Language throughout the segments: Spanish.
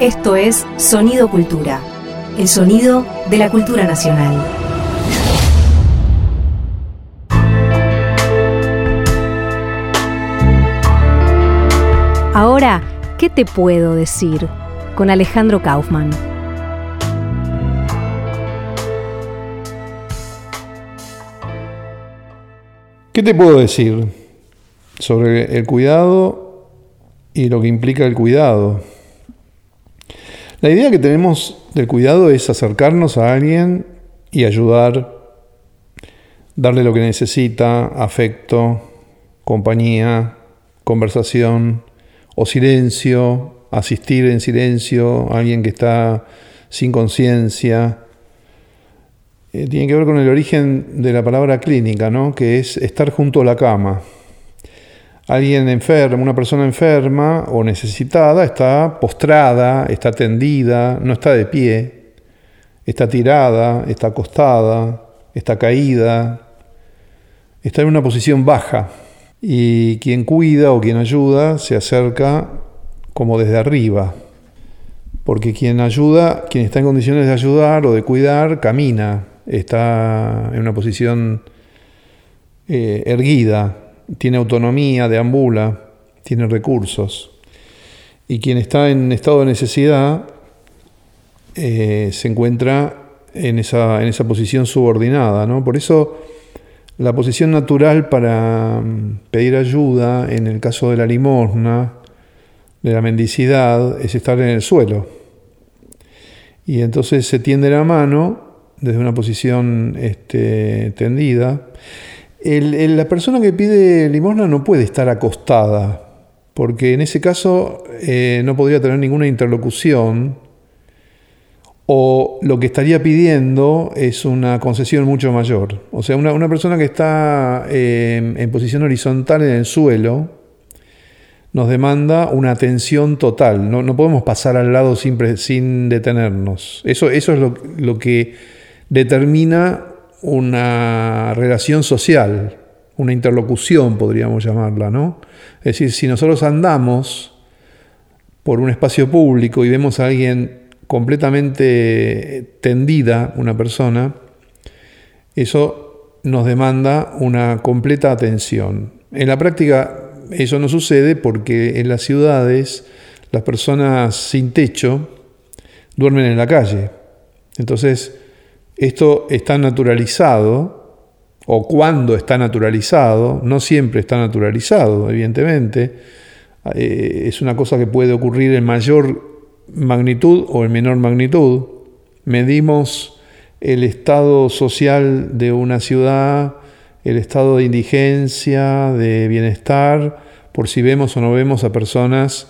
Esto es Sonido Cultura, el sonido de la cultura nacional. Ahora, ¿qué te puedo decir? Con Alejandro Kaufman. ¿Qué te puedo decir sobre el cuidado y lo que implica el cuidado? La idea que tenemos del cuidado es acercarnos a alguien y ayudar, darle lo que necesita, afecto, compañía, conversación o silencio, asistir en silencio a alguien que está sin conciencia, eh, tiene que ver con el origen de la palabra clínica, ¿no? que es estar junto a la cama. Alguien enfermo, una persona enferma o necesitada está postrada, está tendida, no está de pie, está tirada, está acostada, está caída, está en una posición baja. Y quien cuida o quien ayuda se acerca como desde arriba, porque quien ayuda, quien está en condiciones de ayudar o de cuidar, camina, está en una posición eh, erguida, tiene autonomía, deambula, tiene recursos. Y quien está en estado de necesidad eh, se encuentra en esa, en esa posición subordinada. ¿no? Por eso la posición natural para mm, pedir ayuda en el caso de la limosna, de la mendicidad, es estar en el suelo. Y entonces se tiende la mano desde una posición este, tendida. La persona que pide limosna no puede estar acostada, porque en ese caso eh, no podría tener ninguna interlocución, o lo que estaría pidiendo es una concesión mucho mayor. O sea, una, persona que está eh, en posición horizontal en el suelo nos demanda una atención total. No, podemos pasar al lado sin, sin detenernos. Eso, eso es lo, lo que determina una relación social, una interlocución, podríamos llamarla, ¿no? Es decir, si nosotros andamos por un espacio público y vemos a alguien completamente tendida, una persona, eso nos demanda una completa atención. En la práctica eso no sucede porque en las ciudades las personas sin techo duermen en la calle. Entonces, esto está naturalizado, o cuando está naturalizado, no siempre está naturalizado, evidentemente, eh, es una cosa que puede ocurrir en mayor magnitud o en menor magnitud. Medimos el estado social de una ciudad, el estado de indigencia, de bienestar, por si vemos o no vemos a personas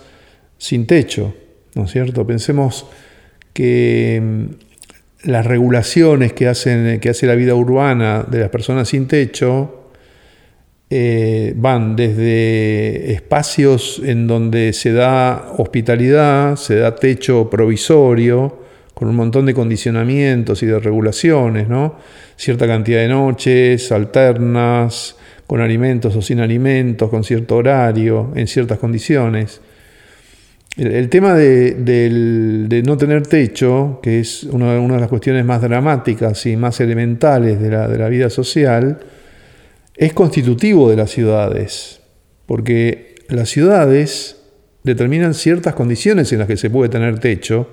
sin techo, ¿no es cierto? Pensemos que las regulaciones que, hacen, que hace la vida urbana de las personas sin techo eh, van desde espacios en donde se da hospitalidad, se da techo provisorio, con un montón de condicionamientos y de regulaciones, ¿no? Cierta cantidad de noches alternas, con alimentos o sin alimentos, con cierto horario, en ciertas condiciones. El, tema de, no tener techo, que es una, de las cuestiones más dramáticas y más elementales de la, vida social, es constitutivo de las ciudades, porque las ciudades determinan ciertas condiciones en las que se puede tener techo,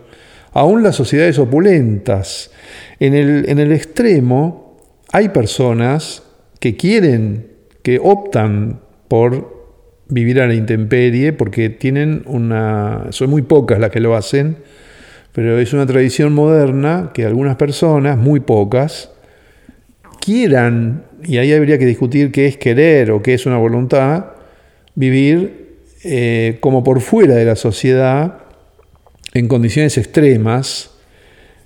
aún las sociedades opulentas. En el, extremo hay personas que quieren, que optan por vivir a la intemperie porque tienen una... Son muy pocas las que lo hacen, pero es una tradición moderna que algunas personas, muy pocas, quieran, y ahí habría que discutir qué es querer o qué es una voluntad, vivir eh, como por fuera de la sociedad, en condiciones extremas,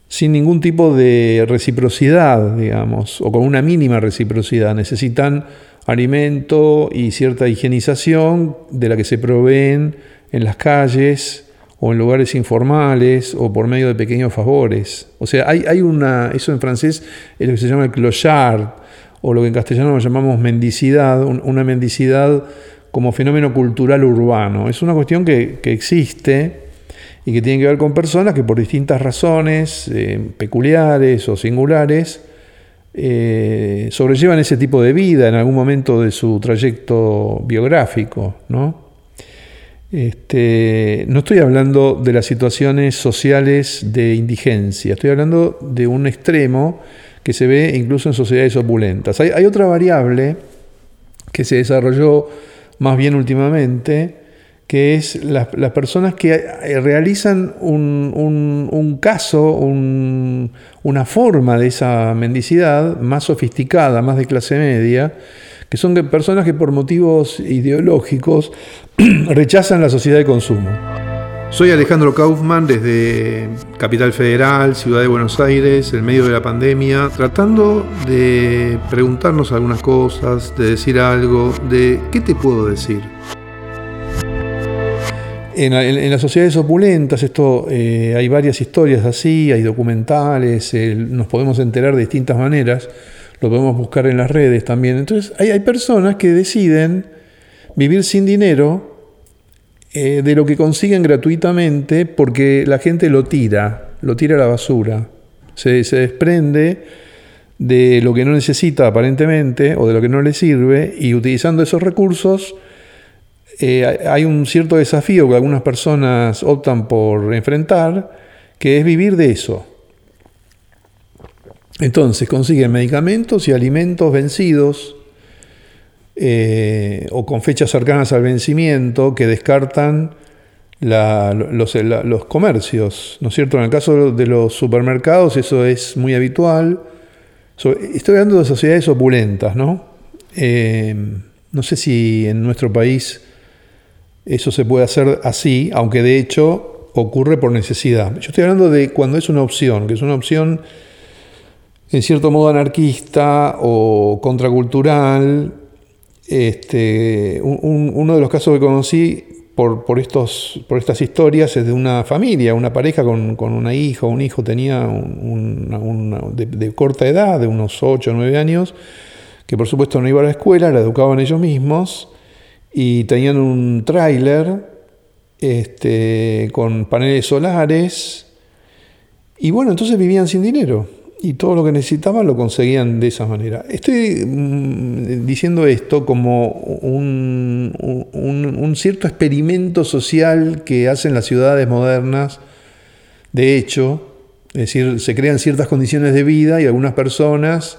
sin ningún tipo de reciprocidad, digamos, o con una mínima reciprocidad. Necesitan alimento y cierta higienización de la que se proveen en las calles o en lugares informales o por medio de pequeños favores. O sea, hay, hay una, eso en francés es lo que se llama el clochard, o lo que en castellano llamamos mendicidad, una mendicidad como fenómeno cultural urbano. Es una cuestión que, que existe y que tienen que ver con personas que por distintas razones eh, peculiares o singulares eh, sobrellevan ese tipo de vida en algún momento de su trayecto biográfico, ¿no? Este, no estoy hablando de las situaciones sociales de indigencia, estoy hablando de un extremo que se ve incluso en sociedades opulentas. Hay, otra variable que se desarrolló más bien últimamente, que es las, personas que eh, realizan un, caso, una forma de esa mendicidad más sofisticada, más de clase media, que son personas que por motivos ideológicos rechazan la sociedad de consumo. Soy Alejandro Kaufman desde Capital Federal, Ciudad de Buenos Aires, en medio de la pandemia, tratando de preguntarnos algunas cosas, de decir algo, de qué te puedo decir. En, las sociedades opulentas, esto eh, hay varias historias así, hay documentales, nos podemos enterar de distintas maneras lo podemos buscar en las redes también. Entonces hay, personas que deciden vivir sin dinero eh, de lo que consiguen gratuitamente porque la gente lo tira, lo tira a la basura, se, desprende de lo que no necesita aparentemente o de lo que no le sirve y utilizando esos recursos eh, hay un cierto desafío que algunas personas optan por enfrentar, que es vivir de eso. Entonces consiguen medicamentos y alimentos vencidos eh, o con fechas cercanas al vencimiento que descartan los, comercios, ¿no es cierto? En el caso de los supermercados eso es muy habitual. estoy hablando de sociedades opulentas, ¿no? Eh, no sé si en nuestro país eso se puede hacer así, aunque de hecho ocurre por necesidad. Yo estoy hablando de cuando es una opción, que es una opción en cierto modo anarquista o contracultural. Este, uno de los casos que conocí por, por, estos, por estas historias es de una familia, una pareja con, una hija, un hijo tenía de, corta edad, de unos 8 o 9 años, que por supuesto no iba a la escuela, la educaban ellos mismos, y tenían un tráiler este, con paneles solares, y bueno, entonces vivían sin dinero y todo lo que necesitaban lo conseguían de esa manera. Estoy mm, diciendo esto como un, cierto experimento social que hacen las ciudades modernas. De hecho, es decir, se crean ciertas condiciones de vida y algunas personas,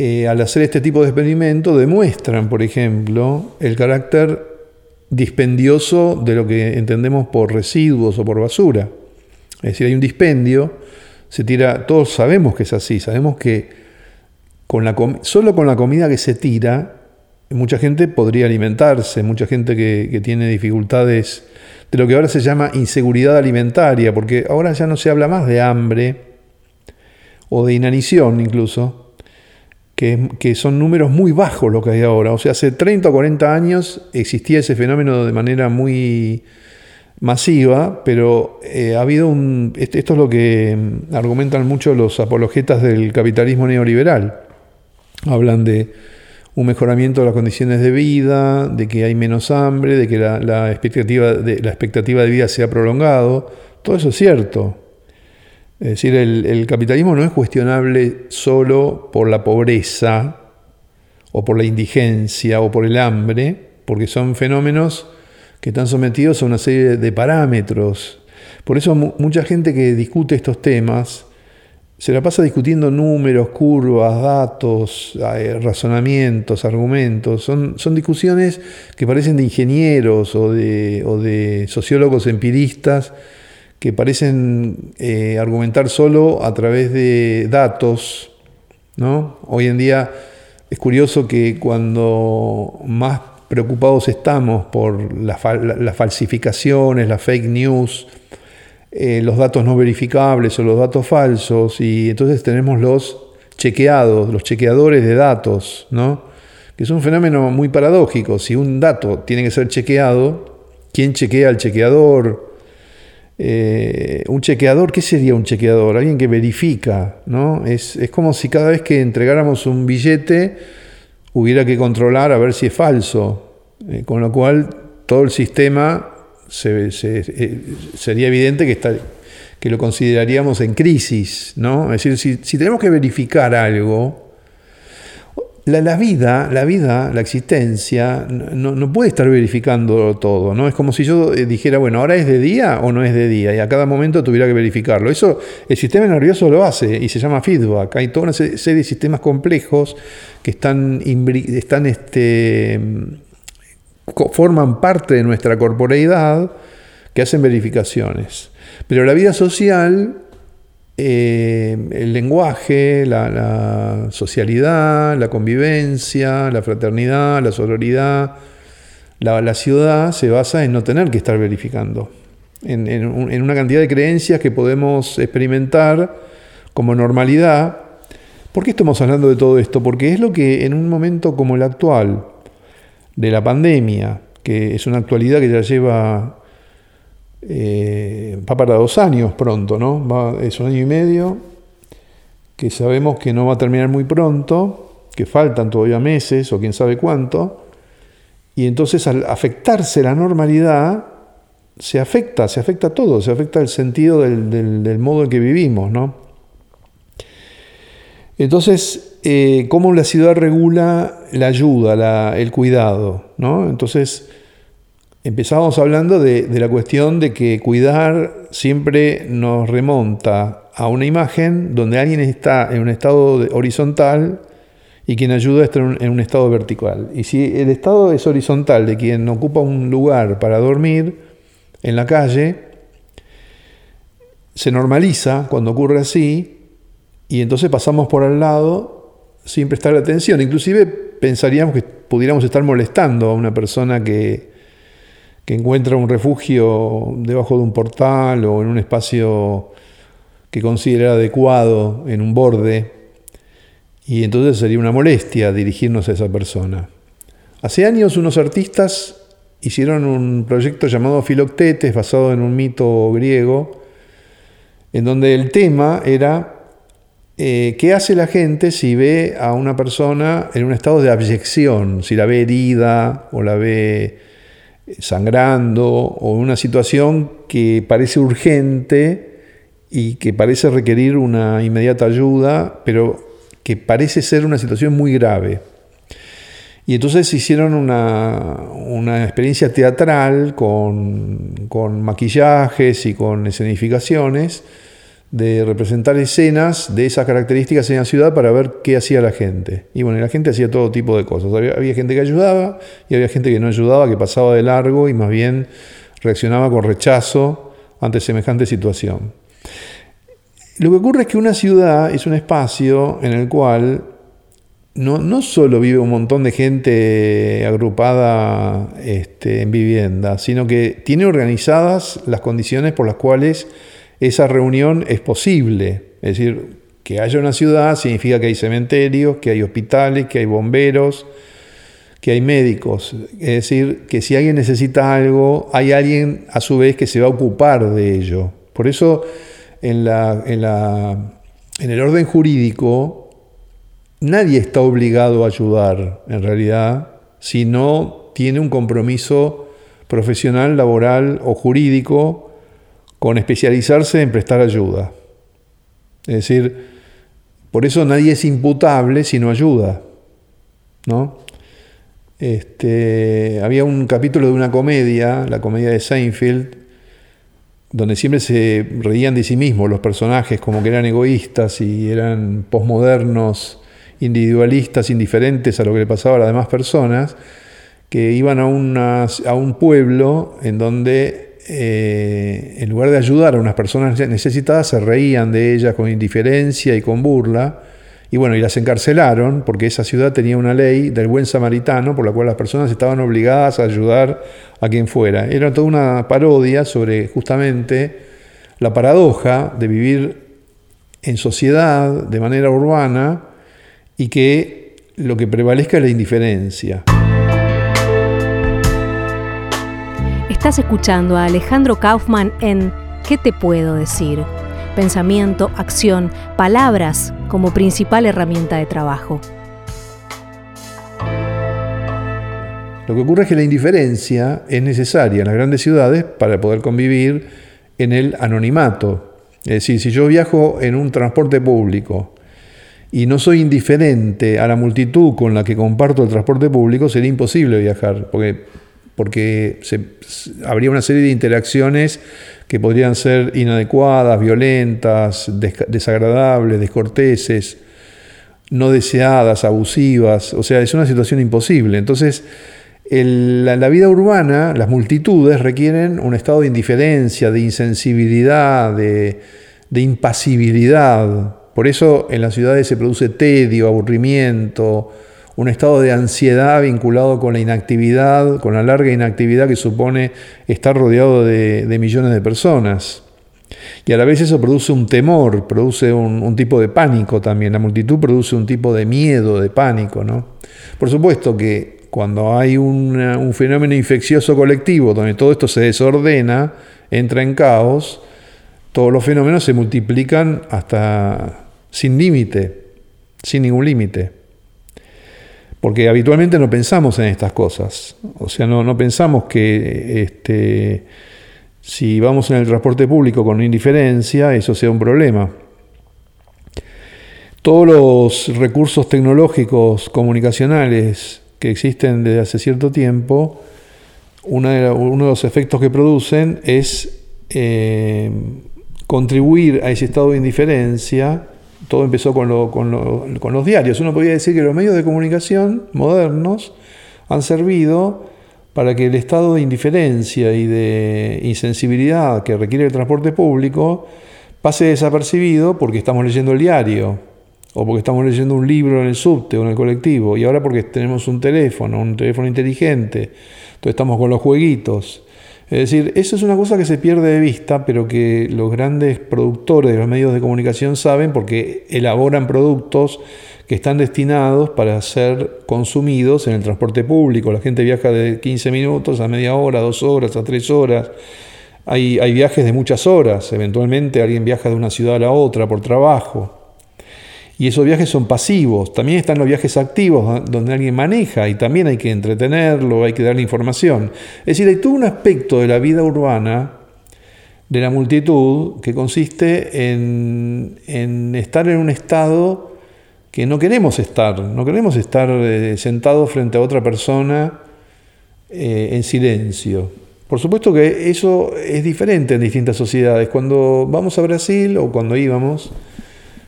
eh, al hacer este tipo de experimento, demuestran, por ejemplo, el carácter dispendioso de lo que entendemos por residuos o por basura. Es decir, hay un dispendio se tira, todos sabemos que es así, sabemos que con la solo con la comida que se tira, mucha gente podría alimentarse, mucha gente que, tiene dificultades de lo que ahora se llama inseguridad alimentaria, porque ahora ya no se habla más de hambre o de inanición incluso, que, que, son números muy bajos lo que hay ahora. O sea, hace 30 o 40 años existía ese fenómeno de manera muy masiva, pero eh, ha habido un... Esto es lo que mm, argumentan mucho los apologetas del capitalismo neoliberal. Hablan de un mejoramiento de las condiciones de vida, de que hay menos hambre, de que la, expectativa, de, la expectativa de vida se ha prolongado. Todo eso es cierto. Es decir, el, capitalismo no es cuestionable solo por la pobreza o por la indigencia o por el hambre, porque son fenómenos que están sometidos a una serie de parámetros. Por eso mucha gente que discute estos temas se la pasa discutiendo números, curvas, datos, eh, razonamientos, argumentos. Son, discusiones que parecen de ingenieros o de sociólogos empiristas que parecen eh, argumentar solo a través de datos. ¿no? Hoy en día es curioso que cuando más preocupados estamos por las falsificaciones, las fake news, eh, los datos no verificables o los datos falsos, y entonces tenemos los chequeados, los chequeadores de datos, ¿no? que es un fenómeno muy paradójico. Si un dato tiene que ser chequeado, ¿quién chequea al chequeador? Eh, un chequeador, ¿qué sería un chequeador? Alguien que verifica, ¿no? Es, es como si cada vez que entregáramos un billete, hubiera que controlar a ver si es falso, eh, con lo cual todo el sistema eh, sería evidente que, está, que lo consideraríamos en crisis, ¿no? Es decir, si, tenemos que verificar algo, la, vida, la vida, la existencia, no, puede estar verificando todo, ¿no? Es como si yo eh, dijera, bueno, ahora es de día o no es de día, y a cada momento tuviera que verificarlo. Eso el sistema nervioso lo hace y se llama feedback. Hay toda una serie de sistemas complejos que están, están este, forman parte de nuestra corporeidad que hacen verificaciones. Pero la vida social, eh, el lenguaje, la, socialidad, la convivencia, la fraternidad, la sororidad, la, ciudad se basa en no tener que estar verificando, en, en una cantidad de creencias que podemos experimentar como normalidad. ¿Por qué estamos hablando de todo esto? Porque es lo que en un momento como el actual, de la pandemia, que es una actualidad que ya lleva, eh, va para dos años pronto, ¿no? es un año y medio, que sabemos que no va a terminar muy pronto, que faltan todavía meses o quién sabe cuánto, y entonces al afectarse la normalidad, se afecta, se afecta todo, se afecta el sentido del, del modo en que vivimos, ¿no? Entonces, eh, cómo la ciudad regula la ayuda, el cuidado. ¿no? Entonces, empezábamos hablando de, la cuestión de que cuidar siempre nos remonta a una imagen donde alguien está en un estado horizontal y quien ayuda está en un, estado vertical. Y si el estado es horizontal de quien ocupa un lugar para dormir en la calle, se normaliza cuando ocurre así y entonces pasamos por al lado sin prestar atención. Inclusive pensaríamos que pudiéramos estar molestando a una persona que, que encuentra un refugio debajo de un portal o en un espacio que considera adecuado en un borde. Y entonces sería una molestia dirigirnos a esa persona. Hace años unos artistas hicieron un proyecto llamado Filoctetes, basado en un mito griego, en donde el tema era eh, ¿qué hace la gente si ve a una persona en un estado de abyección? Si la ve herida o la ve sangrando o una situación que parece urgente y que parece requerir una inmediata ayuda, pero que parece ser una situación muy grave. Y entonces hicieron una, experiencia teatral con, con maquillajes y con escenificaciones de representar escenas de esas características en la ciudad para ver qué hacía la gente. Y bueno, la gente hacía todo tipo de cosas. Había, gente que ayudaba y había gente que no ayudaba, que pasaba de largo y más bien reaccionaba con rechazo ante semejante situación. Lo que ocurre es que una ciudad es un espacio en el cual no, no solo vive un montón de gente agrupada este, en vivienda, sino que tiene organizadas las condiciones por las cuales esa reunión es posible. Es decir, que haya una ciudad significa que hay cementerios, que hay hospitales, que hay bomberos, que hay médicos. Es decir, que si alguien necesita algo, hay alguien a su vez que se va a ocupar de ello. Por eso, en, la, en, la, en el orden jurídico, nadie está obligado a ayudar, en realidad, si no tiene un compromiso profesional, laboral o jurídico con especializarse en prestar ayuda. Es decir, por eso nadie es imputable si no ayuda. ¿no? Este, había un capítulo de una comedia, la comedia de Seinfeld, donde siempre se reían de sí mismos los personajes, como que eran egoístas y eran posmodernos, individualistas, indiferentes a lo que le pasaba a las demás personas, que iban a, a un pueblo en donde eh, en lugar de ayudar a unas personas necesitadas, se reían de ellas con indiferencia y con burla. Y bueno, y las encarcelaron porque esa ciudad tenía una ley del buen samaritano por la cual las personas estaban obligadas a ayudar a quien fuera. Era toda una parodia sobre justamente la paradoja de vivir en sociedad de manera urbana y que lo que prevalezca es la indiferencia. Estás escuchando a Alejandro Kaufman en ¿Qué te puedo decir? Pensamiento, acción, palabras como principal herramienta de trabajo. Lo que ocurre es que la indiferencia es necesaria en las grandes ciudades para poder convivir en el anonimato. Es decir, si yo viajo en un transporte público y no soy indiferente a la multitud con la que comparto el transporte público, sería imposible viajar, porque, porque habría una serie de interacciones que podrían ser inadecuadas, violentas, desagradables, descorteses, no deseadas, abusivas. O sea, es una situación imposible. Entonces, la, vida urbana, las multitudes requieren un estado de indiferencia, de insensibilidad, de impasibilidad. Por eso en las ciudades se produce tedio, aburrimiento, un estado de ansiedad vinculado con la inactividad, con la larga inactividad que supone estar rodeado de, millones de personas. Y a la vez eso produce un temor, produce un, tipo de pánico también. La multitud produce un tipo de miedo, de pánico. ¿no? Por supuesto que cuando hay un fenómeno infeccioso colectivo donde todo esto se desordena, entra en caos, todos los fenómenos se multiplican hasta sin límite, sin ningún límite. Porque habitualmente no pensamos en estas cosas. O sea, no, pensamos que este, si vamos en el transporte público con indiferencia, eso sea un problema. Todos los recursos tecnológicos comunicacionales que existen desde hace cierto tiempo, uno de los efectos que producen es eh, contribuir a ese estado de indiferencia todo empezó con, los diarios. Uno podría decir que los medios de comunicación modernos han servido para que el estado de indiferencia y de insensibilidad que requiere el transporte público pase desapercibido porque estamos leyendo el diario o porque estamos leyendo un libro en el subte o en el colectivo y ahora porque tenemos un teléfono, un teléfono inteligente, entonces estamos con los jueguitos. Es decir, eso es una cosa que se pierde de vista, pero que los grandes productores de los medios de comunicación saben porque elaboran productos que están destinados para ser consumidos en el transporte público. La gente viaja de 15 minutos a media hora, dos horas, a tres horas. Hay, hay viajes de muchas horas. Eventualmente alguien viaja de una ciudad a la otra por trabajo. Y esos viajes son pasivos. También están los viajes activos, donde alguien maneja y también hay que entretenerlo, hay que darle información. Es decir, hay todo un aspecto de la vida urbana, de la multitud, que consiste en, estar en un estado que no queremos estar. No queremos estar eh, sentados frente a otra persona eh, en silencio. Por supuesto que eso es diferente en distintas sociedades. Cuando vamos a Brasil o cuando íbamos,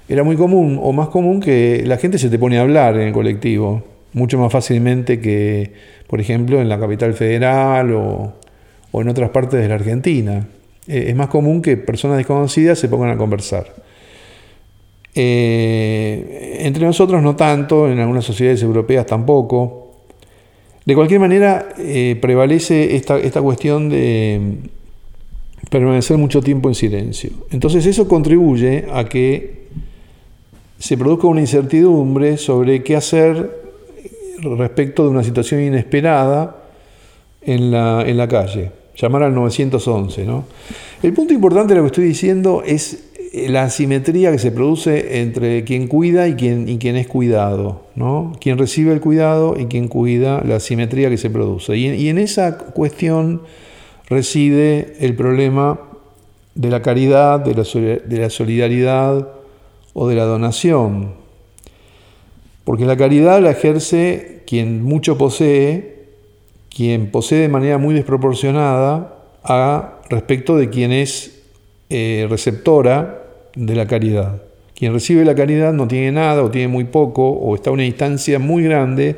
era muy común o más común que la gente se te pone a hablar en el colectivo, mucho más fácilmente que, por ejemplo, en la capital federal o, en otras partes de la Argentina. Eh, es más común que personas desconocidas se pongan a conversar. Eh, entre nosotros no tanto, en algunas sociedades europeas tampoco. De cualquier manera, eh, prevalece esta, esta cuestión de permanecer mucho tiempo en silencio. Entonces eso contribuye a que se produzca una incertidumbre sobre qué hacer respecto de una situación inesperada en la, en la calle. Llamar al 911. ¿no? El punto importante de lo que estoy diciendo es la asimetría que se produce entre quien cuida y quien, y es cuidado. ¿no? Quien recibe el cuidado y quien cuida, la asimetría que se produce. Y, y en esa cuestión reside el problema de la caridad, de la, de la solidaridad, o de la donación. Porque la caridad la ejerce quien mucho posee, quien posee de manera muy desproporcionada a respecto de quien es eh, receptora de la caridad. Quien recibe la caridad no tiene nada o tiene muy poco o está a una distancia muy grande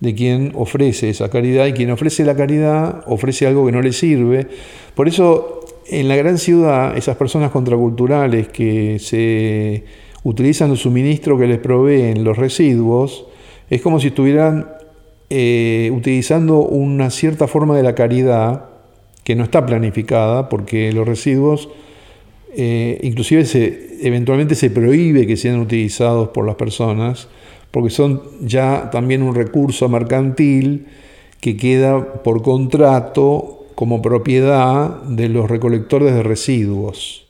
de quien ofrece esa caridad y quien ofrece la caridad ofrece algo que no le sirve. Por eso en la gran ciudad, esas personas contraculturales que se utilizan el suministro que les proveen los residuos, es como si estuvieran eh, utilizando una cierta forma de la caridad que no está planificada, porque los residuos, eh, inclusive se, eventualmente se prohíbe que sean utilizados por las personas, porque son ya también un recurso mercantil que queda por contrato como propiedad de los recolectores de residuos.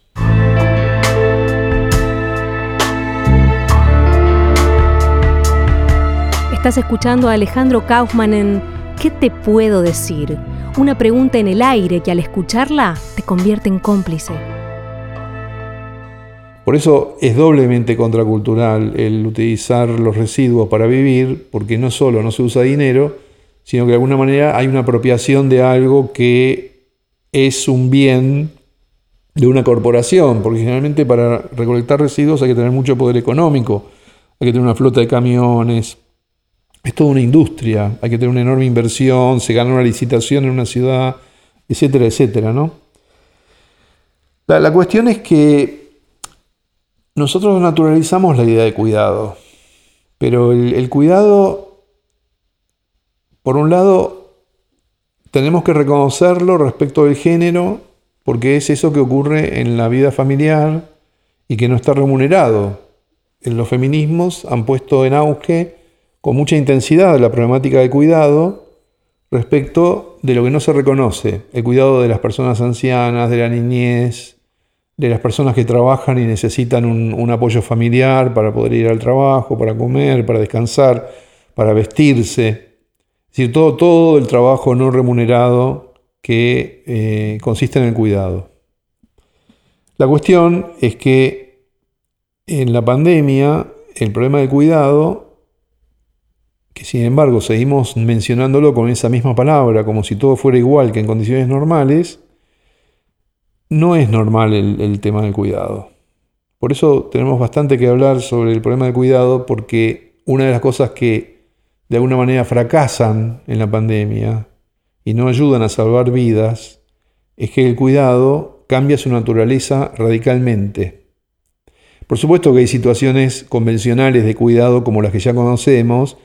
Estás escuchando a Alejandro Kaufman en ¿qué te puedo decir? Una pregunta en el aire que al escucharla te convierte en cómplice. Por eso es doblemente contracultural el utilizar los residuos para vivir, porque no solo no se usa dinero, sino que de alguna manera hay una apropiación de algo que es un bien de una corporación, porque generalmente para recolectar residuos hay que tener mucho poder económico, hay que tener una flota de camiones, es toda una industria, hay que tener una enorme inversión, se gana una licitación en una ciudad, etcétera, etcétera, ¿no? La, cuestión es que nosotros naturalizamos la idea de cuidado, pero el cuidado, por un lado, tenemos que reconocerlo respecto del género, porque es eso que ocurre en la vida familiar y que no está remunerado. En los feminismos han puesto en auge con mucha intensidad la problemática de cuidado respecto de lo que no se reconoce, el cuidado de las personas ancianas, de la niñez, de las personas que trabajan y necesitan un, apoyo familiar para poder ir al trabajo, para comer, para descansar, para vestirse. Es decir, todo, todo el trabajo no remunerado que eh, consiste en el cuidado. La cuestión es que en la pandemia el problema del cuidado que sin embargo seguimos mencionándolo con esa misma palabra, como si todo fuera igual que en condiciones normales, no es normal el, tema del cuidado. Por eso tenemos bastante que hablar sobre el problema del cuidado, porque una de las cosas que de alguna manera fracasan en la pandemia y no ayudan a salvar vidas, es que el cuidado cambia su naturaleza radicalmente. Por supuesto que hay situaciones convencionales de cuidado como las que ya conocemos,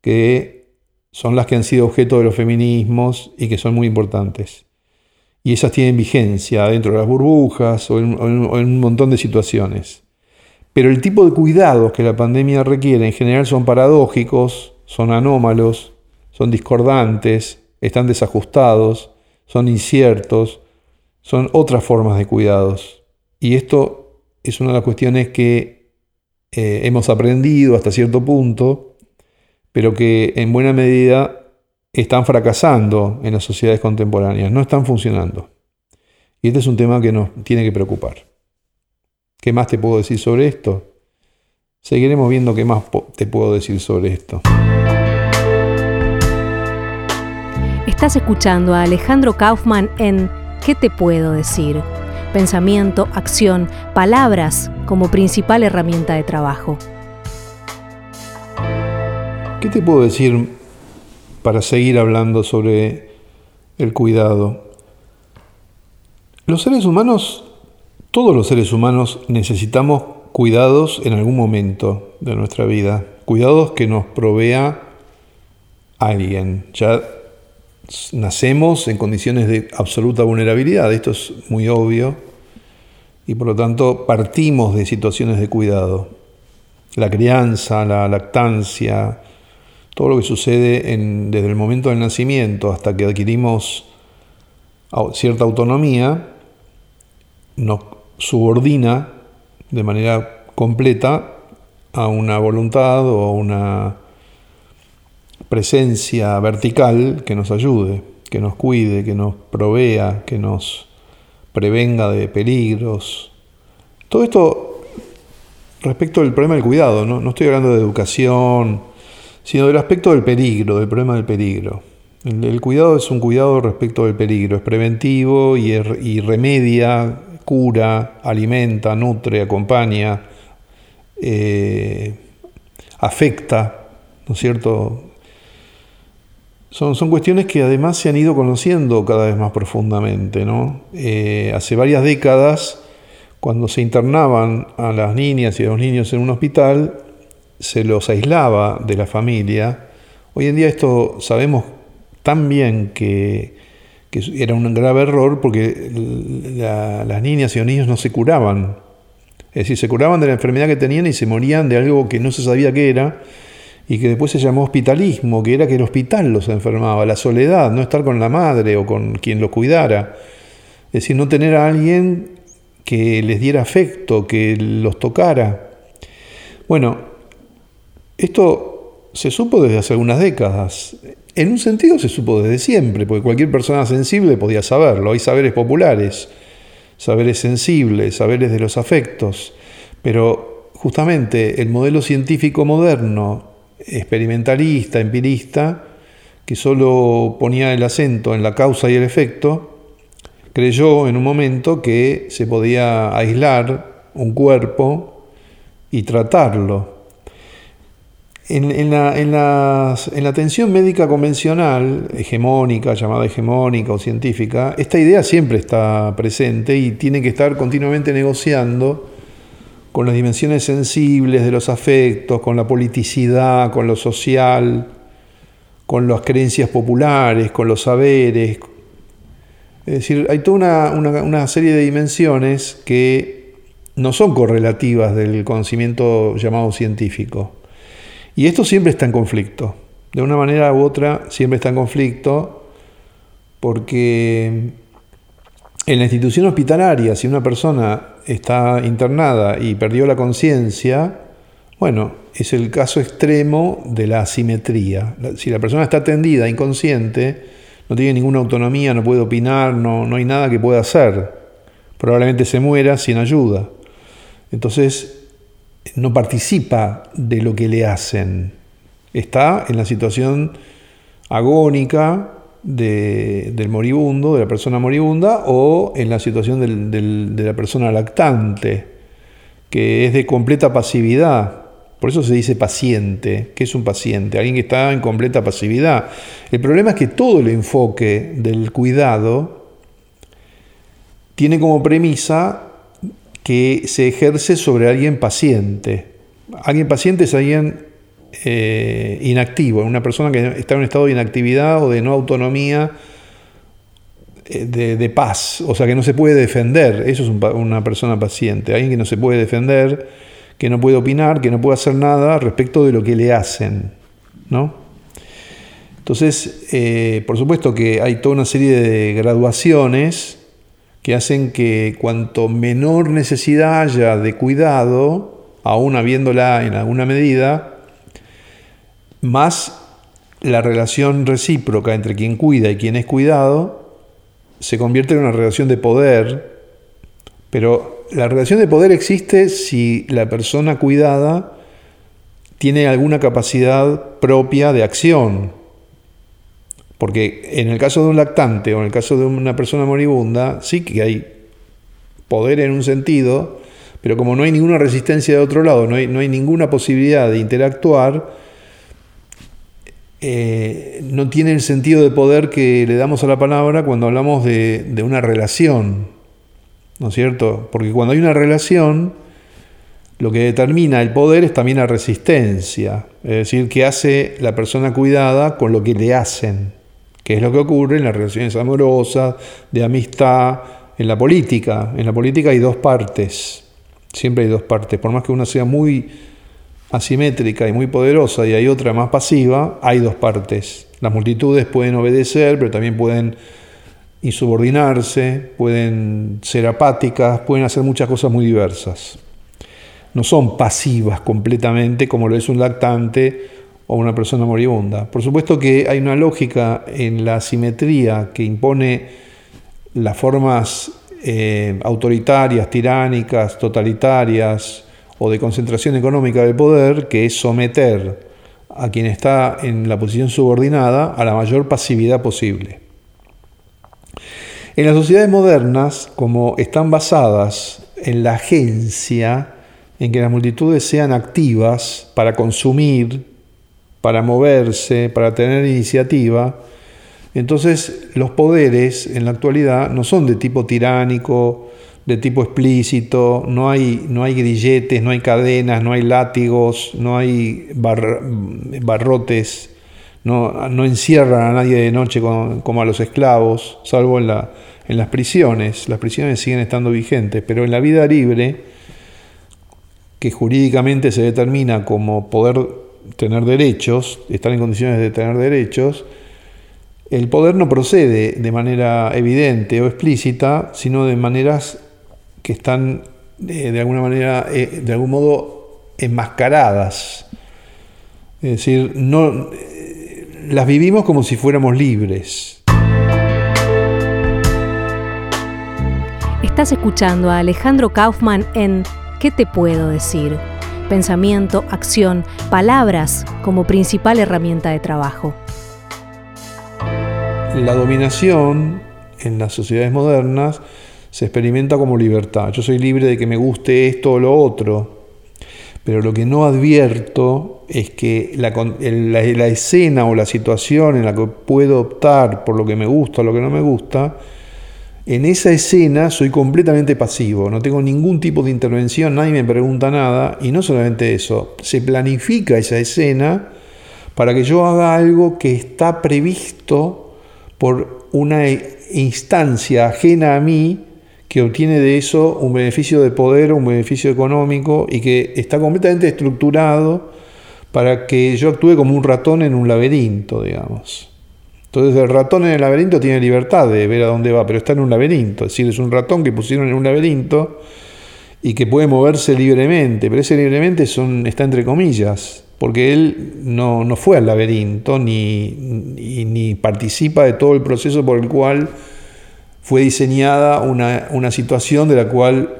que son las que han sido objeto de los feminismos y que son muy importantes. Y esas tienen vigencia dentro de las burbujas o en, un montón de situaciones. Pero el tipo de cuidados que la pandemia requiere en general son paradójicos, son anómalos, son discordantes, están desajustados, son inciertos, son otras formas de cuidados. Y esto es una de las cuestiones que eh, hemos aprendido hasta cierto punto pero que en buena medida están fracasando en las sociedades contemporáneas, no están funcionando. Y este es un tema que nos tiene que preocupar. ¿Qué más te puedo decir sobre esto? Seguiremos viendo qué más te puedo decir sobre esto. Estás escuchando a Alejandro Kaufman en ¿Qué te puedo decir? Pensamiento, acción, palabras como principal herramienta de trabajo. ¿Qué te puedo decir para seguir hablando sobre el cuidado? Los seres humanos, todos los seres humanos necesitamos cuidados en algún momento de nuestra vida, cuidados que nos provea alguien. Ya nacemos en condiciones de absoluta vulnerabilidad, esto es muy obvio, y por lo tanto partimos de situaciones de cuidado. La crianza, la lactancia, todo lo que sucede desde el momento del nacimiento hasta que adquirimos cierta autonomía, nos subordina de manera completa a una voluntad o a una presencia vertical que nos ayude, que nos cuide, que nos provea, que nos prevenga de peligros. Todo esto respecto del problema del cuidado, no, no estoy hablando de educación, sino del aspecto del peligro, del problema del peligro. El, cuidado es un cuidado respecto del peligro, es preventivo y, remedia, cura, alimenta, nutre, acompaña, eh, afecta, ¿no es cierto? Son, son, cuestiones que además se han ido conociendo cada vez más profundamente. ¿no? Eh, hace varias décadas, cuando se internaban a las niñas y a los niños en un hospital, se los aislaba de la familia. Hoy en día esto sabemos tan bien que, era un grave error porque las niñas y los niños no se curaban. Es decir, se curaban de la enfermedad que tenían y se morían de algo que no se sabía qué era y que después se llamó hospitalismo, que era que el hospital los enfermaba, la soledad, no estar con la madre o con quien los cuidara. Es decir, no tener a alguien que les diera afecto, que los tocara. Bueno, esto se supo desde hace algunas décadas. En un sentido se supo desde siempre, porque cualquier persona sensible podía saberlo. Hay saberes populares, saberes sensibles, saberes de los afectos, pero justamente el modelo científico moderno, experimentalista, empirista, que solo ponía el acento en la causa y el efecto, creyó en un momento que se podía aislar un cuerpo y tratarlo en, la, en, la, atención médica convencional, hegemónica, llamada hegemónica o científica, esta idea siempre está presente y tiene que estar continuamente negociando con las dimensiones sensibles de los afectos, con la politicidad, con lo social, con las creencias populares, con los saberes. Es decir, hay toda una serie de dimensiones que no son correlativas del conocimiento llamado científico. Y esto siempre está en conflicto. De una manera u otra siempre está en conflicto porque en la institución hospitalaria, si una persona está internada y perdió la conciencia, bueno, es el caso extremo de la asimetría. Si la persona está atendida, inconsciente, no tiene ninguna autonomía, no puede opinar, no, no hay nada que pueda hacer. Probablemente se muera sin ayuda. Entonces, no participa de lo que le hacen. Está en la situación agónica del moribundo, de la persona moribunda, o en la situación de la persona lactante, que es de completa pasividad. Por eso se dice paciente. ¿Qué es un paciente? Alguien que está en completa pasividad. El problema es que todo el enfoque del cuidado tiene como premisa que se ejerce sobre alguien paciente. Alguien paciente es alguien eh, inactivo, una persona que está en un estado de inactividad o de no autonomía, eh, de, paz, o sea que no se puede defender. Eso es una persona paciente, alguien que no se puede defender, que no puede opinar, que no puede hacer nada respecto de lo que le hacen. ¿no? Entonces, eh, por supuesto que hay toda una serie de graduaciones que hacen que cuanto menor necesidad haya de cuidado, aún habiéndola en alguna medida, más la relación recíproca entre quien cuida y quien es cuidado se convierte en una relación de poder, pero la relación de poder existe si la persona cuidada tiene alguna capacidad propia de acción, porque en el caso de un lactante o en el caso de una persona moribunda, sí que hay poder en un sentido, pero como no hay ninguna resistencia de otro lado, no hay, ninguna posibilidad de interactuar, eh, no tiene el sentido de poder que le damos a la palabra cuando hablamos de, de una relación, ¿no es cierto? Porque cuando hay una relación, lo que determina el poder es también la resistencia, es decir, qué hace la persona cuidada con lo que le hacen que es lo que ocurre en las relaciones amorosas, de amistad, en la política. En la política hay dos partes, siempre hay dos partes. Por más que una sea muy asimétrica y muy poderosa y hay otra más pasiva, hay dos partes. Las multitudes pueden obedecer, pero también pueden insubordinarse, pueden ser apáticas, pueden hacer muchas cosas muy diversas. No son pasivas completamente como lo es un lactante o una persona moribunda. Por supuesto que hay una lógica en la simetría que impone las formas eh, autoritarias, tiránicas, totalitarias o de concentración económica del poder, que es someter a quien está en la posición subordinada a la mayor pasividad posible. En las sociedades modernas, como están basadas en la agencia, en que las multitudes sean activas para consumir, para moverse, para tener iniciativa. Entonces los poderes en la actualidad no son de tipo tiránico, de tipo explícito, no hay, no hay grilletes, no hay cadenas, no hay látigos, no hay barrotes, no, no, encierran a nadie de noche como, a los esclavos, salvo en, la, en las prisiones. Las prisiones siguen estando vigentes, pero en la vida libre, que jurídicamente se determina como poder tener derechos, estar en condiciones de tener derechos, el poder no procede de manera evidente o explícita, sino de maneras que están eh, de alguna manera, eh, de algún modo, enmascaradas. Es decir, no, las vivimos como si fuéramos libres. Estás escuchando a Alejandro Kaufman en ¿Qué te puedo decir? Pensamiento, acción, palabras como principal herramienta de trabajo. La dominación en las sociedades modernas se experimenta como libertad. Yo soy libre de que me guste esto o lo otro, pero lo que no advierto es que la, escena o la situación en la que puedo optar por lo que me gusta o lo que no me gusta, en esa escena soy completamente pasivo, no tengo ningún tipo de intervención, nadie me pregunta nada, y no solamente eso, se planifica esa escena para que yo haga algo que está previsto por una instancia ajena a mí, que obtiene de eso un beneficio de poder, un beneficio económico y que está completamente estructurado para que yo actúe como un ratón en un laberinto, digamos. Entonces el ratón en el laberinto tiene libertad de ver a dónde va, pero está en un laberinto, es decir, es un ratón que pusieron en un laberinto y que puede moverse libremente, pero ese libremente son, está entre comillas, porque él no, no fue al laberinto ni, ni participa de todo el proceso por el cual fue diseñada una, situación de la cual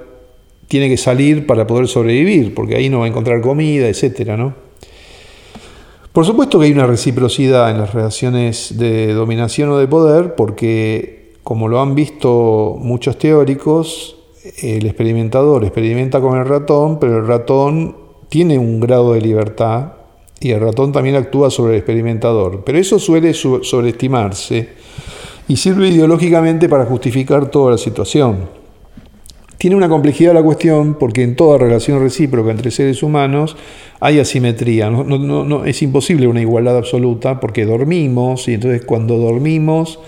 tiene que salir para poder sobrevivir, porque ahí no va a encontrar comida, etc. ¿no? Por supuesto que hay una reciprocidad en las relaciones de dominación o de poder, porque como lo han visto muchos teóricos, el experimentador experimenta con el ratón, pero el ratón tiene un grado de libertad y el ratón también actúa sobre el experimentador. Pero eso suele sobreestimarse y sirve ideológicamente para justificar toda la situación. Tiene una complejidad la cuestión porque en toda relación recíproca entre seres humanos hay asimetría. No, es imposible una igualdad absoluta porque dormimos y entonces cuando dormimos,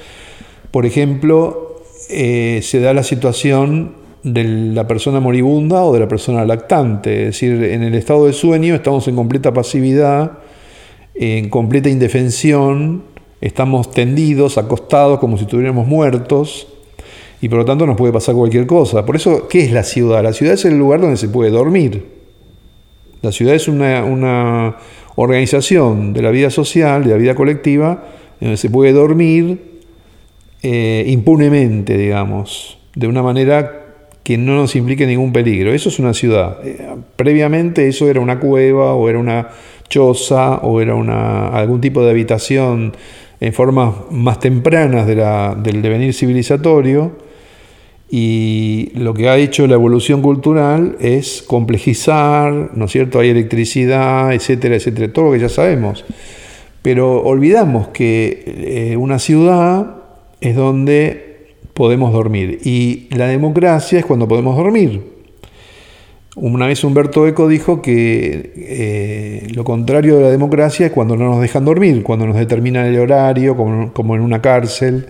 por ejemplo, eh, se da la situación de la persona moribunda o de la persona lactante. Es decir, en el estado de sueño estamos en completa pasividad, en completa indefensión, estamos tendidos, acostados, como si estuviéramos muertos, y por lo tanto nos puede pasar cualquier cosa. Por eso, ¿qué es la ciudad? La ciudad es el lugar donde se puede dormir. La ciudad es una, organización de la vida social, de la vida colectiva, donde se puede dormir eh, impunemente, digamos, de una manera que no nos implique ningún peligro. Eso es una ciudad. Eh, previamente eso era una cueva o era una choza o era una, algún tipo de habitación en formas más tempranas del devenir civilizatorio y lo que ha hecho la evolución cultural es complejizar, ¿no es cierto? Hay electricidad, etcétera, etcétera, todo lo que ya sabemos. Pero olvidamos que eh, una ciudad es donde podemos dormir y la democracia es cuando podemos dormir. Una vez Humberto Eco dijo que eh, lo contrario de la democracia es cuando no nos dejan dormir, cuando nos determinan el horario, como, en una cárcel,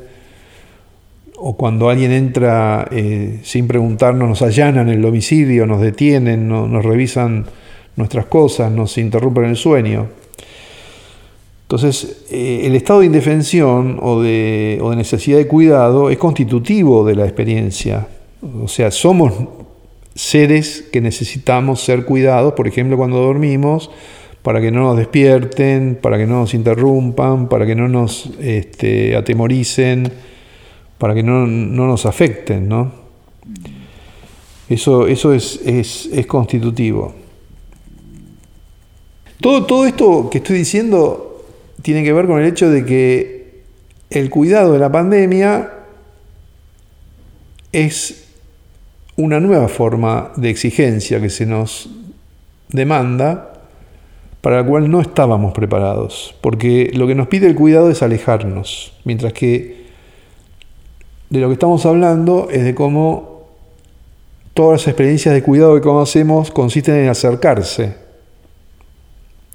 o cuando alguien entra eh, sin preguntarnos, nos allanan el domicilio, nos detienen, nos revisan nuestras cosas, nos interrumpen el sueño. Entonces, eh, el estado de indefensión o de, o de necesidad de cuidado es constitutivo de la experiencia. O sea, somos seres que necesitamos ser cuidados, por ejemplo, cuando dormimos, para que no nos despierten, para que no nos interrumpan, para que no nos este, atemoricen, para que no, nos afecten, ¿no? Eso, eso es, es, constitutivo. Todo, todo esto que estoy diciendo tiene que ver con el hecho de que el cuidado de la pandemia es una nueva forma de exigencia que se nos demanda para la cual no estábamos preparados, porque lo que nos pide el cuidado es alejarnos, mientras que de lo que estamos hablando es de cómo todas las experiencias de cuidado que conocemos consisten en acercarse.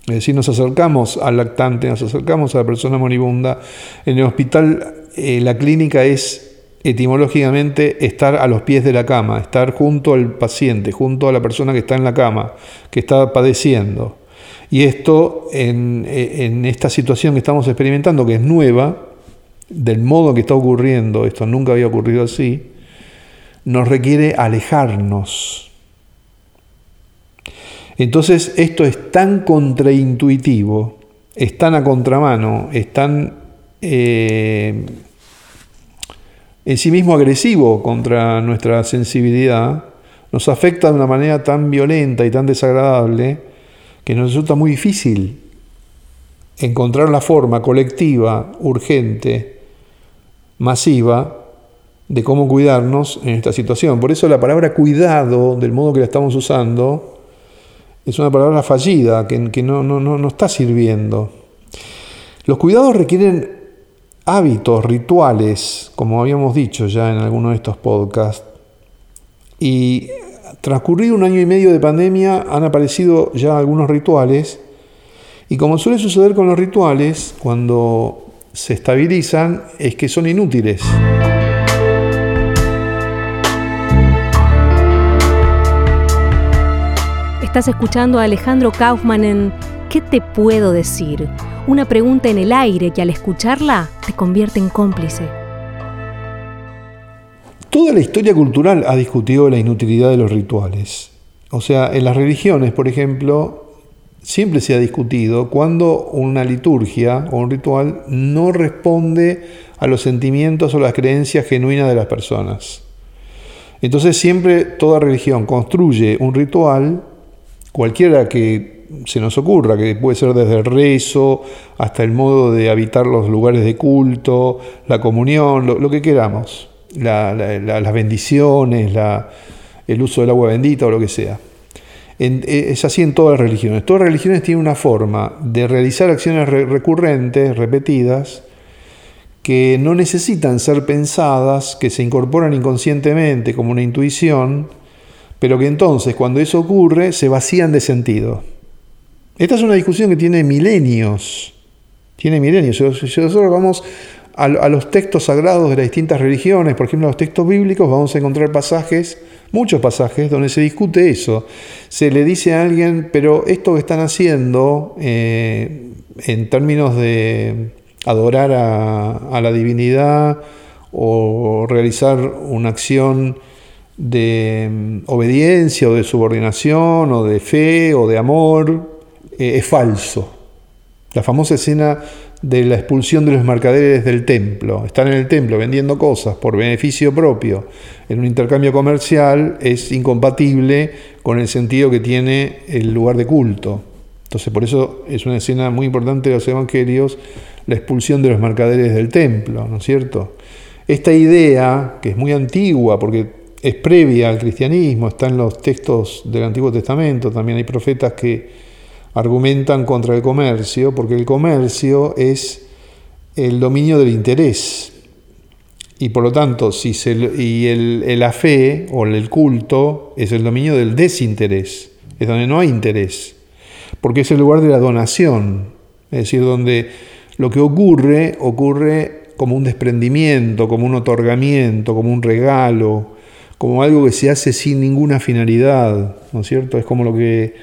Es decir, nos acercamos al lactante, nos acercamos a la persona moribunda. En el hospital, eh, la clínica es etimológicamente estar a los pies de la cama, estar junto al paciente, junto a la persona que está en la cama, que está padeciendo. Y esto, en, esta situación que estamos experimentando, que es nueva, del modo que está ocurriendo, esto nunca había ocurrido así, nos requiere alejarnos. Entonces, esto es tan contraintuitivo, están a contramano, están eh, en sí mismo agresivo contra nuestra sensibilidad, nos afecta de una manera tan violenta y tan desagradable que nos resulta muy difícil encontrar la forma colectiva, urgente, masiva, de cómo cuidarnos en esta situación. Por eso la palabra cuidado, del modo que la estamos usando, es una palabra fallida, que, que no, no, no está sirviendo. Los cuidados requieren hábitos, rituales, como habíamos dicho ya en alguno de estos podcasts. Y transcurrido un año y medio de pandemia han aparecido ya algunos rituales. Y como suele suceder con los rituales, cuando se estabilizan, es que son inútiles. Estás escuchando a Alejandro Kaufman en ¿Qué te puedo decir? Una pregunta en el aire que al escucharla te convierte en cómplice. Toda la historia cultural ha discutido la inutilidad de los rituales. O sea, en las religiones, por ejemplo, siempre se ha discutido cuando una liturgia o un ritual no responde a los sentimientos o las creencias genuinas de las personas. Entonces siempre toda religión construye un ritual cualquiera que se nos ocurra, que puede ser desde el rezo hasta el modo de habitar los lugares de culto, la comunión, lo, que queramos, las bendiciones, el uso del agua bendita o lo que sea. es así en todas las religiones. Todas las religiones tienen una forma de realizar acciones recurrentes, repetidas, que no necesitan ser pensadas, que se incorporan inconscientemente como una intuición, pero que entonces cuando eso ocurre se vacían de sentido. Esta es una discusión que tiene milenios, tiene milenios. Si nosotros vamos a, los textos sagrados de las distintas religiones, por ejemplo, los textos bíblicos, vamos a encontrar pasajes, muchos pasajes, donde se discute eso. Se le dice a alguien, pero esto que están haciendo eh, en términos de adorar a la divinidad o realizar una acción de mm, obediencia o de subordinación o de fe o de amor eh, es falso. La famosa escena de la expulsión de los mercaderes del templo. Están en el templo vendiendo cosas por beneficio propio en un intercambio comercial es incompatible con el sentido que tiene el lugar de culto. Entonces por eso es una escena muy importante de los evangelios, la expulsión de los mercaderes del templo, ¿no es cierto? Esta idea, que es muy antigua, porque es previa al cristianismo, está en los textos del Antiguo Testamento, también hay profetas que argumentan contra el comercio, porque el comercio es el dominio del interés. Y por lo tanto, si se, y el, la fe o el culto es el dominio del desinterés, es donde no hay interés, porque es el lugar de la donación, es decir, donde lo que ocurre ocurre como un desprendimiento, como un otorgamiento, como un regalo, como algo que se hace sin ninguna finalidad, ¿no es cierto? Es como lo que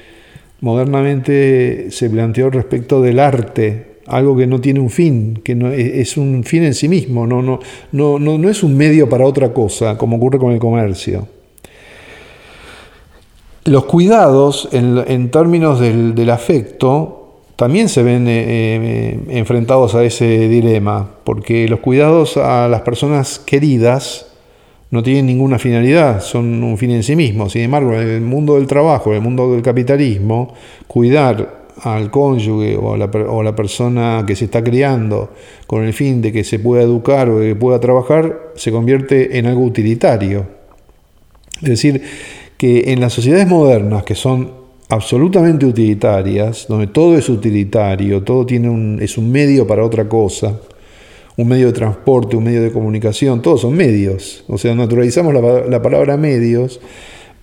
modernamente se planteó respecto del arte, algo que no tiene un fin, que no, es un fin en sí mismo, no, no, no, no, es un medio para otra cosa, como ocurre con el comercio. Los cuidados en, términos del, afecto también se ven eh, eh, enfrentados a ese dilema, porque los cuidados a las personas queridas no tienen ninguna finalidad, son un fin en sí mismo. Sin embargo, en el mundo del trabajo, en el mundo del capitalismo, cuidar al cónyuge o a, la, persona que se está criando con el fin de que se pueda educar o que pueda trabajar, se convierte en algo utilitario. Es decir, que en las sociedades modernas, que son absolutamente utilitarias, donde todo es utilitario, todo tiene un, es un medio para otra cosa, un medio de transporte, un medio de comunicación, todos son medios. O sea, naturalizamos la, palabra medios,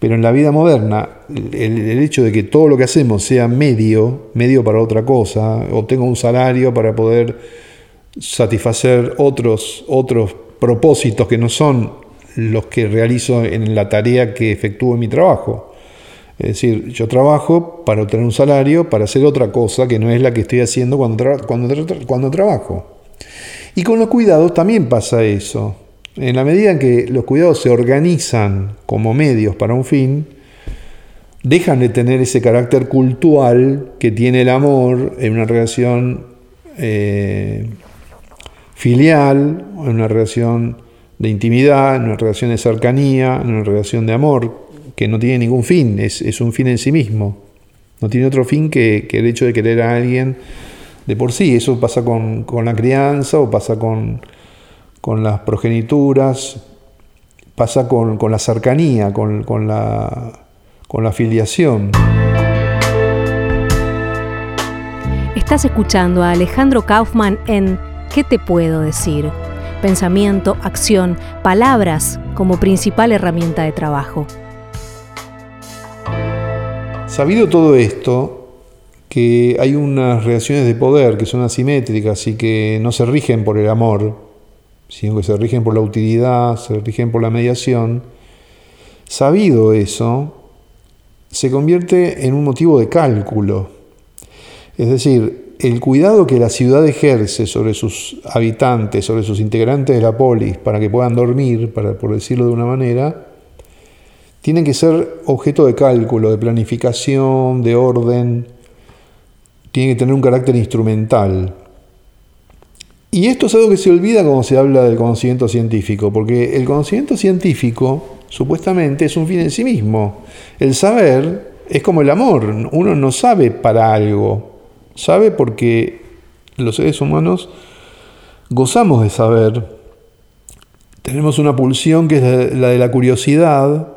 pero en la vida moderna el, hecho de que todo lo que hacemos sea medio, medio para otra cosa, o un salario para poder satisfacer otros, otros propósitos que no son los que realizo en la tarea que efectúo en mi trabajo. Es decir, yo trabajo para obtener un salario, para hacer otra cosa que no es la que estoy haciendo cuando, cuando, cuando trabajo. Y con los cuidados también pasa eso. En la medida en que los cuidados se organizan como medios para un fin, dejan de tener ese carácter cultural que tiene el amor en una relación eh, filial, en una relación de intimidad, en una relación de cercanía, en una relación de amor, que no tiene ningún fin, es, un fin en sí mismo. No tiene otro fin que, el hecho de querer a alguien de por sí. Eso pasa con, la crianza o pasa con, con las progenituras, pasa con, la cercanía, con, la, con la filiación. Estás escuchando a Alejandro Kaufman en ¿Qué te puedo decir? Pensamiento, acción, palabras como principal herramienta de trabajo. Sabido todo esto, que hay unas relaciones de poder que son asimétricas y que no se rigen por el amor, sino que se rigen por la utilidad, se rigen por la mediación, sabido eso, se convierte en un motivo de cálculo. Es decir, el cuidado que la ciudad ejerce sobre sus habitantes, sobre sus integrantes de la polis, para que puedan dormir, para, por decirlo de una manera, tienen que ser objeto de cálculo, de planificación, de orden, tienen que tener un carácter instrumental. Y esto es algo que se olvida cuando se habla del conocimiento científico, porque el conocimiento científico supuestamente es un fin en sí mismo. El saber es como el amor, uno no sabe para algo, sabe porque los seres humanos gozamos de saber, tenemos una pulsión que es la de la curiosidad,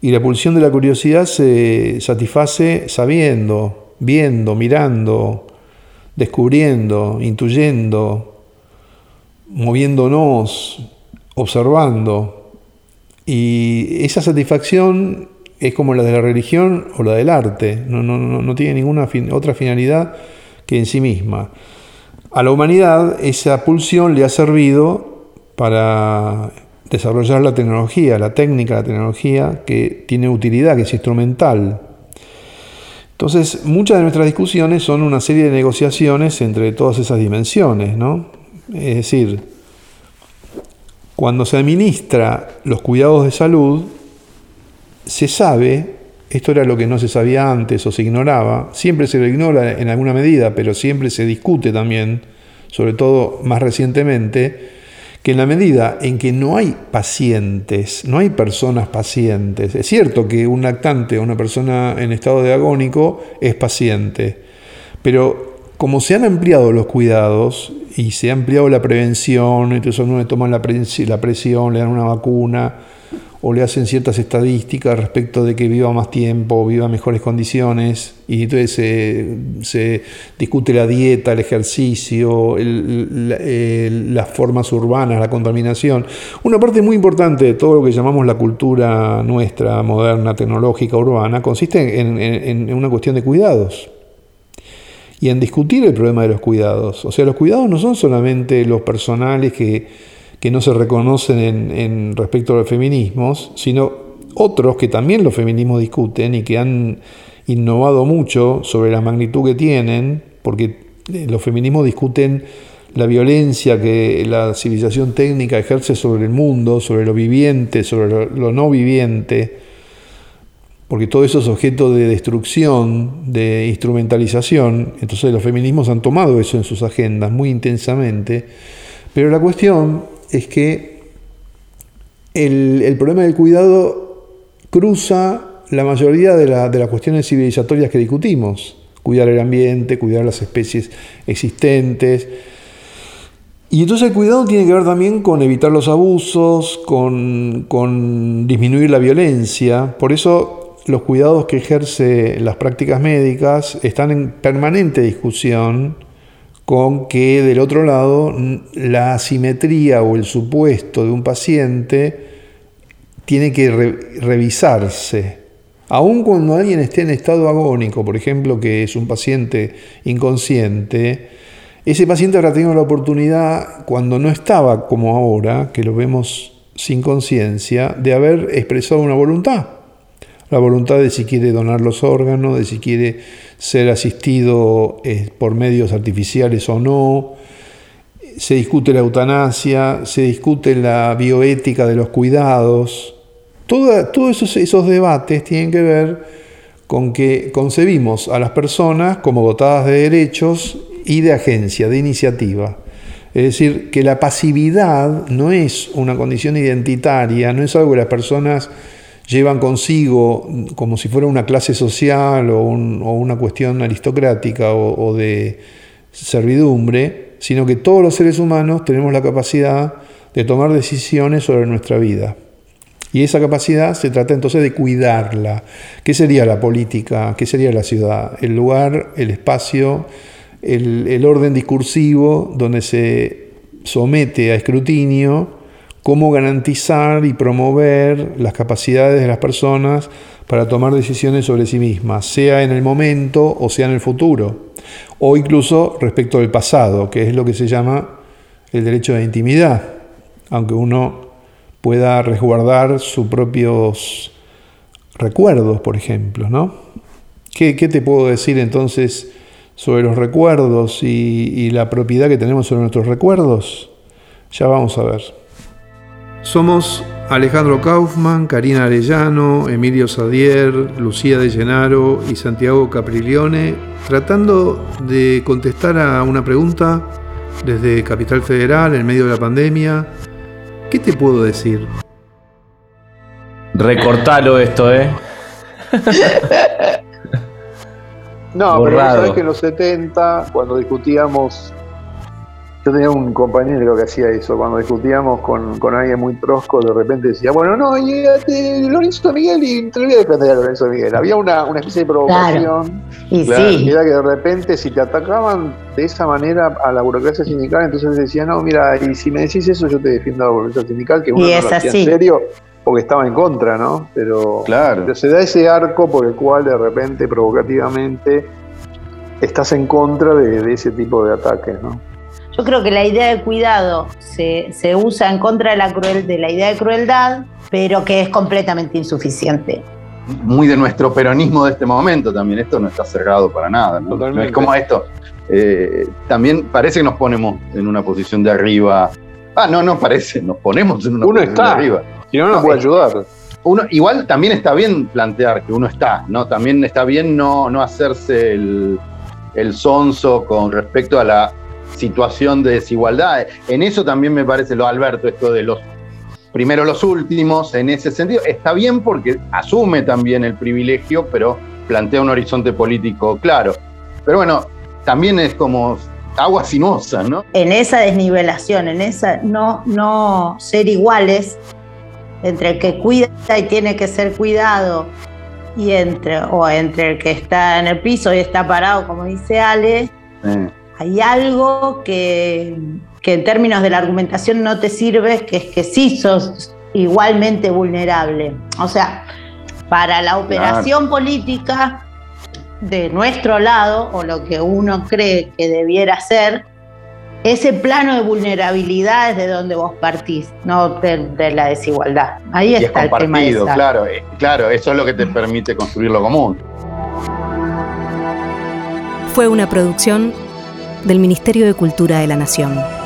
y la pulsión de la curiosidad se satisface sabiendo, viendo, mirando, descubriendo, intuyendo, moviéndonos, observando. Y esa satisfacción es como la de la religión o la del arte, no, no, no tiene ninguna otra finalidad que en sí misma. A la humanidad esa pulsión le ha servido para desarrollar la tecnología, la técnica, la tecnología que tiene utilidad, que es instrumental. Entonces, muchas de nuestras discusiones son una serie de negociaciones entre todas esas dimensiones, ¿no? Es decir, cuando se administra los cuidados de salud, se sabe, esto era lo que no se sabía antes o se ignoraba, siempre se lo ignora en alguna medida, pero siempre se discute también, sobre todo más recientemente, que en la medida en que no hay pacientes, no hay personas pacientes, es cierto que un lactante o una persona en estado de agónico es paciente, pero como se han ampliado los cuidados y se ha ampliado la prevención, entonces uno le toman la presión, le dan una vacuna, o le hacen ciertas estadísticas respecto de que viva más tiempo, viva mejores condiciones, y entonces se, discute la dieta, el ejercicio, las formas urbanas, la contaminación. Una parte muy importante de todo lo que llamamos la cultura nuestra, moderna, tecnológica, urbana, consiste en una cuestión de cuidados y en discutir el problema de los cuidados. O sea, los cuidados no son solamente los personales que que no se reconocen en, respecto a los feminismos, sino otros que también los feminismos discuten y que han innovado mucho sobre la magnitud que tienen, porque eh, los feminismos discuten la violencia que la civilización técnica ejerce sobre el mundo, sobre lo viviente, sobre lo, no viviente, porque todo eso es objeto de destrucción, de instrumentalización, entonces los feminismos han tomado eso en sus agendas muy intensamente, pero la cuestión es que el, problema del cuidado cruza la mayoría de, las cuestiones civilizatorias que discutimos. Cuidar el ambiente, cuidar las especies existentes. Y entonces el cuidado tiene que ver también con evitar los abusos, con, con disminuir la violencia. Por eso los cuidados que ejerce las prácticas médicas están en permanente discusión con que del otro lado la asimetría o el supuesto de un paciente tiene que revisarse. Aun cuando alguien esté en estado agónico, por ejemplo, que es un paciente inconsciente, ese paciente habrá tenido la oportunidad, cuando no estaba como ahora, que lo vemos sin conciencia, de haber expresado una voluntad. La voluntad de si quiere donar los órganos, de si quiere ser asistido eh, por medios artificiales o no, se discute la eutanasia, se discute la bioética de los cuidados. todos esos, esos debates tienen que ver con que concebimos a las personas como dotadas de derechos y de agencia, de iniciativa. Es decir, que la pasividad no es una condición identitaria, no es algo que las personas llevan consigo como si fuera una clase social o, una cuestión aristocrática o, de servidumbre, sino que todos los seres humanos tenemos la capacidad de tomar decisiones sobre nuestra vida. Y esa capacidad se trata entonces de cuidarla. ¿Qué sería la política? ¿Qué sería la ciudad? El lugar, el espacio, el, orden discursivo donde se somete a escrutinio cómo garantizar y promover las capacidades de las personas para tomar decisiones sobre sí mismas, sea en el momento o sea en el futuro, o incluso respecto del pasado, que es lo que se llama el derecho de intimidad, aunque uno pueda resguardar sus propios recuerdos, por ejemplo, ¿no? ¿Qué, ¿Qué, te puedo decir entonces sobre los recuerdos y la propiedad que tenemos sobre nuestros recuerdos? Ya vamos a ver. Somos Alejandro Kaufman, Karina Arellano, Emilio Sadier, Lucía de Llenaro y Santiago Capriglione, tratando de contestar a una pregunta desde Capital Federal en medio de la pandemia. ¿Qué te puedo decir? Recortalo esto, ¿eh? no, pero sabes que en los 70, cuando discutíamos yo tenía un compañero que hacía eso, cuando discutíamos con, con alguien muy trosco, de repente decía, bueno, no, llegate Lorenzo Miguel y te voy a defender a Lorenzo Miguel. Había una, una especie de provocación. Y sí. Era que de repente si te atacaban de esa manera a la burocracia sindical, entonces decía, no, mira, y si me decís eso, yo te defiendo a la burocracia sindical, que uno no lo hacía en serio porque estaba en contra, ¿no? Pero, claro. se da ese arco por el cual de repente, provocativamente, estás en contra de, de ese tipo de ataques, ¿no? Yo creo que la idea de cuidado se, usa en contra de la, cruel, de la idea de crueldad, pero que es completamente insuficiente. Muy de nuestro peronismo de este momento también, esto no está cerrado para nada. ¿no? es como esto. Eh, también parece que nos ponemos en una posición de arriba. Ah, no, no parece, nos ponemos en una posición de arriba. Si no, no, puede ayudar. Uno, igual también está bien plantear que uno está, ¿no? También está bien no, no hacerse el, el sonso con respecto a la situación de desigualdad. En eso también me parece lo Alberto, esto de los primero los últimos, en ese sentido, está bien porque asume también el privilegio, pero plantea un horizonte político claro. Pero bueno, también es como agua sinuosa, ¿no? En esa desnivelación, en esa no, no ser iguales entre el que cuida y tiene que ser cuidado y entre, o entre el que está en el piso y está parado, como dice Ale, hay algo que, en términos de la argumentación no te sirve, que es que sí sos igualmente vulnerable. O sea, para la operación política de nuestro lado, o lo que uno cree que debiera ser, ese plano de vulnerabilidad es de donde vos partís, no de, la desigualdad. Ahí está el tema. Claro, eh, claro, eso es lo que te permite construir lo común. Fue una producción del Ministerio de Cultura de la Nación.